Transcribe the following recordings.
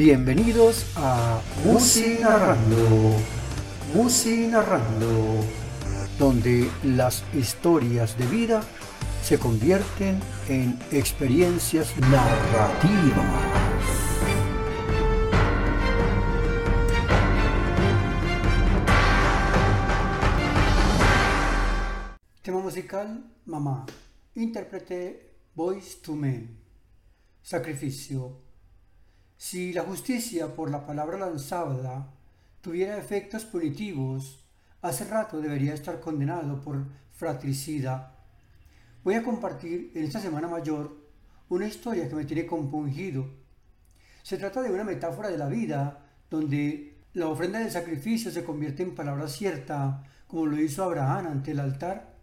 Bienvenidos a Musi Narrando, Musi Narrando, donde las historias de vida se convierten en experiencias narrativas. Tema musical, Mamá. Intérprete, Voice to Men. Sacrificio. Si la justicia por la palabra lanzada tuviera efectos punitivos, hace rato debería estar condenado por fratricida. Voy a compartir en esta Semana Mayor una historia que me tiene compungido. Se trata de una metáfora de la vida donde la ofrenda del sacrificio se convierte en palabra cierta, como lo hizo Abraham ante el altar,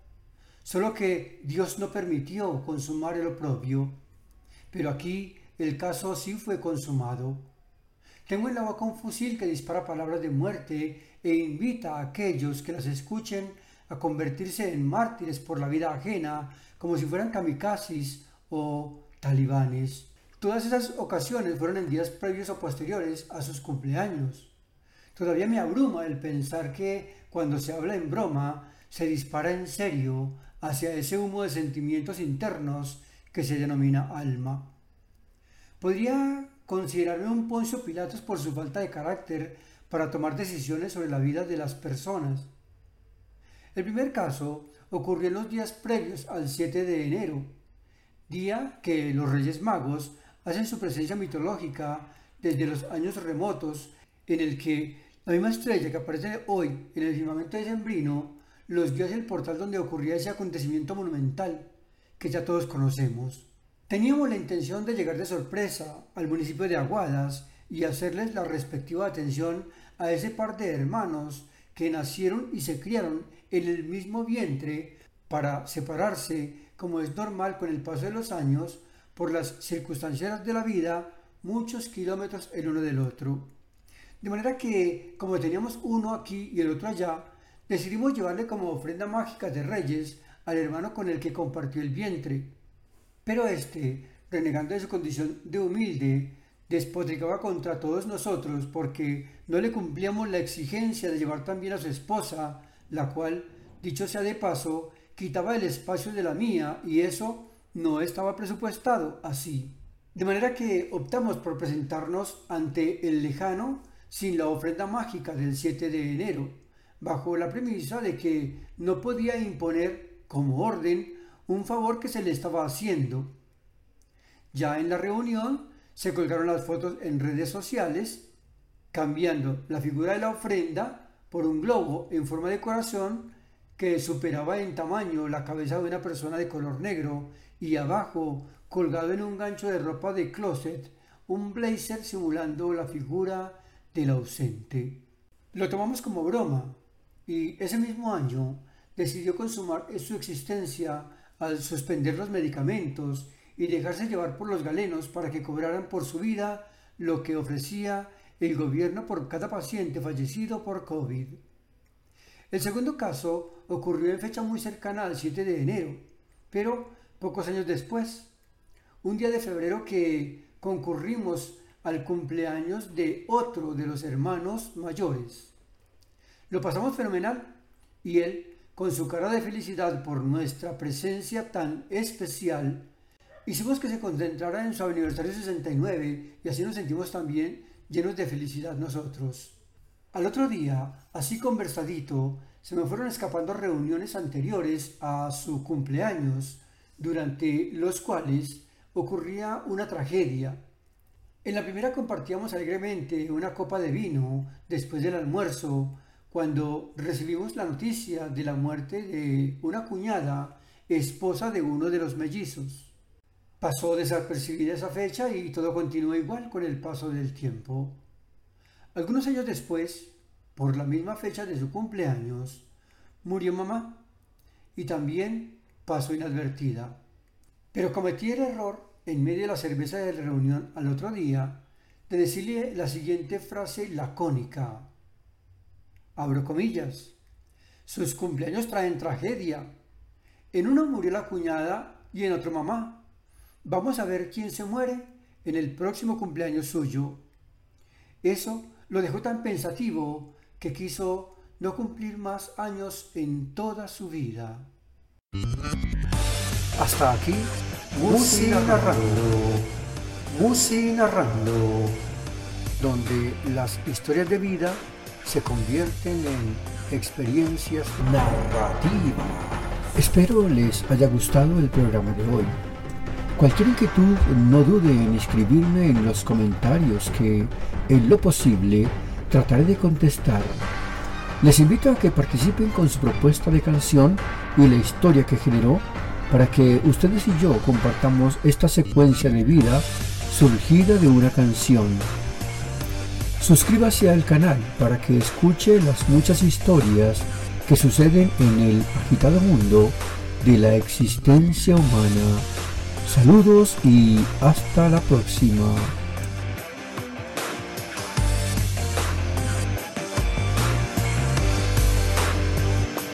solo que Dios no permitió consumar el oprobio. Pero aquí el caso sí fue consumado. Tengo en la boca un fusil que dispara palabras de muerte e invita a aquellos que las escuchen a convertirse en mártires por la vida ajena, como si fueran kamikazes o talibanes. Todas esas ocasiones fueron en días previos o posteriores a sus cumpleaños. Todavía me abruma el pensar que cuando se habla en broma se dispara en serio hacia ese humo de sentimientos internos que se denomina alma. Podría considerarme un Poncio Pilatos por su falta de carácter para tomar decisiones sobre la vida de las personas. El primer caso ocurrió en los días previos al 7 de enero, día que los Reyes Magos hacen su presencia mitológica desde los años remotos, en el que la misma estrella que aparece hoy en el firmamento de Sembrino los guía hacia el portal donde ocurría ese acontecimiento monumental que ya todos conocemos. Teníamos la intención de llegar de sorpresa al municipio de Aguadas y hacerles la respectiva atención a ese par de hermanos que nacieron y se criaron en el mismo vientre para separarse, como es normal con el paso de los años, por las circunstancias de la vida, muchos kilómetros el uno del otro. De manera que, como teníamos uno aquí y el otro allá, decidimos llevarle como ofrenda mágica de reyes al hermano con el que compartió el vientre, pero éste, renegando de su condición de humilde, despotricaba contra todos nosotros porque no le cumplíamos la exigencia de llevar también a su esposa, la cual, dicho sea de paso, quitaba el espacio de la mía y eso no estaba presupuestado así. De manera que optamos por presentarnos ante el lejano sin la ofrenda mágica del 7 de enero, bajo la premisa de que no podía imponer como orden un favor que se le estaba haciendo. Ya en la reunión se colgaron las fotos en redes sociales, cambiando la figura de la ofrenda por un globo en forma de corazón que superaba en tamaño la cabeza de una persona de color negro y abajo, colgado en un gancho de ropa de closet, un blazer simulando la figura del ausente. Lo tomamos como broma y ese mismo año decidió consumar su existencia al suspender los medicamentos y dejarse llevar por los galenos para que cobraran por su vida lo que ofrecía el gobierno por cada paciente fallecido por COVID. El segundo caso ocurrió en fecha muy cercana al 7 de enero, pero pocos años después, un día de febrero que concurrimos al cumpleaños de otro de los hermanos mayores. Lo pasamos fenomenal y él con su cara de felicidad por nuestra presencia tan especial, hicimos que se concentrara en su aniversario 69 y así nos sentimos también llenos de felicidad nosotros. Al otro día, así conversadito, se me fueron escapando reuniones anteriores a su cumpleaños, durante los cuales ocurría una tragedia. En la primera compartíamos alegremente una copa de vino después del almuerzo, cuando recibimos la noticia de la muerte de una cuñada, esposa de uno de los mellizos. Pasó desapercibida esa fecha y todo continuó igual con el paso del tiempo. Algunos años después, por la misma fecha de su cumpleaños, murió mamá y también pasó inadvertida. Pero cometí el error, en medio de la cerveza de la reunión al otro día, de decirle la siguiente frase lacónica abro comillas. Sus cumpleaños traen tragedia. En uno murió la cuñada y en otro mamá. Vamos a ver quién se muere en el próximo cumpleaños suyo. Eso lo dejó tan pensativo que quiso no cumplir más años en toda su vida. Hasta aquí, Musi narrando, Musi narrando, donde las historias de vida se convierten en experiencias narrativas. Espero les haya gustado el programa de hoy. Cualquier inquietud no dude en escribirme en los comentarios que, en lo posible, trataré de contestar. Les invito a que participen con su propuesta de canción y la historia que generó para que ustedes y yo compartamos esta secuencia de vida surgida de una canción. Suscríbase al canal para que escuche las muchas historias que suceden en el agitado mundo de la existencia humana. Saludos y hasta la próxima.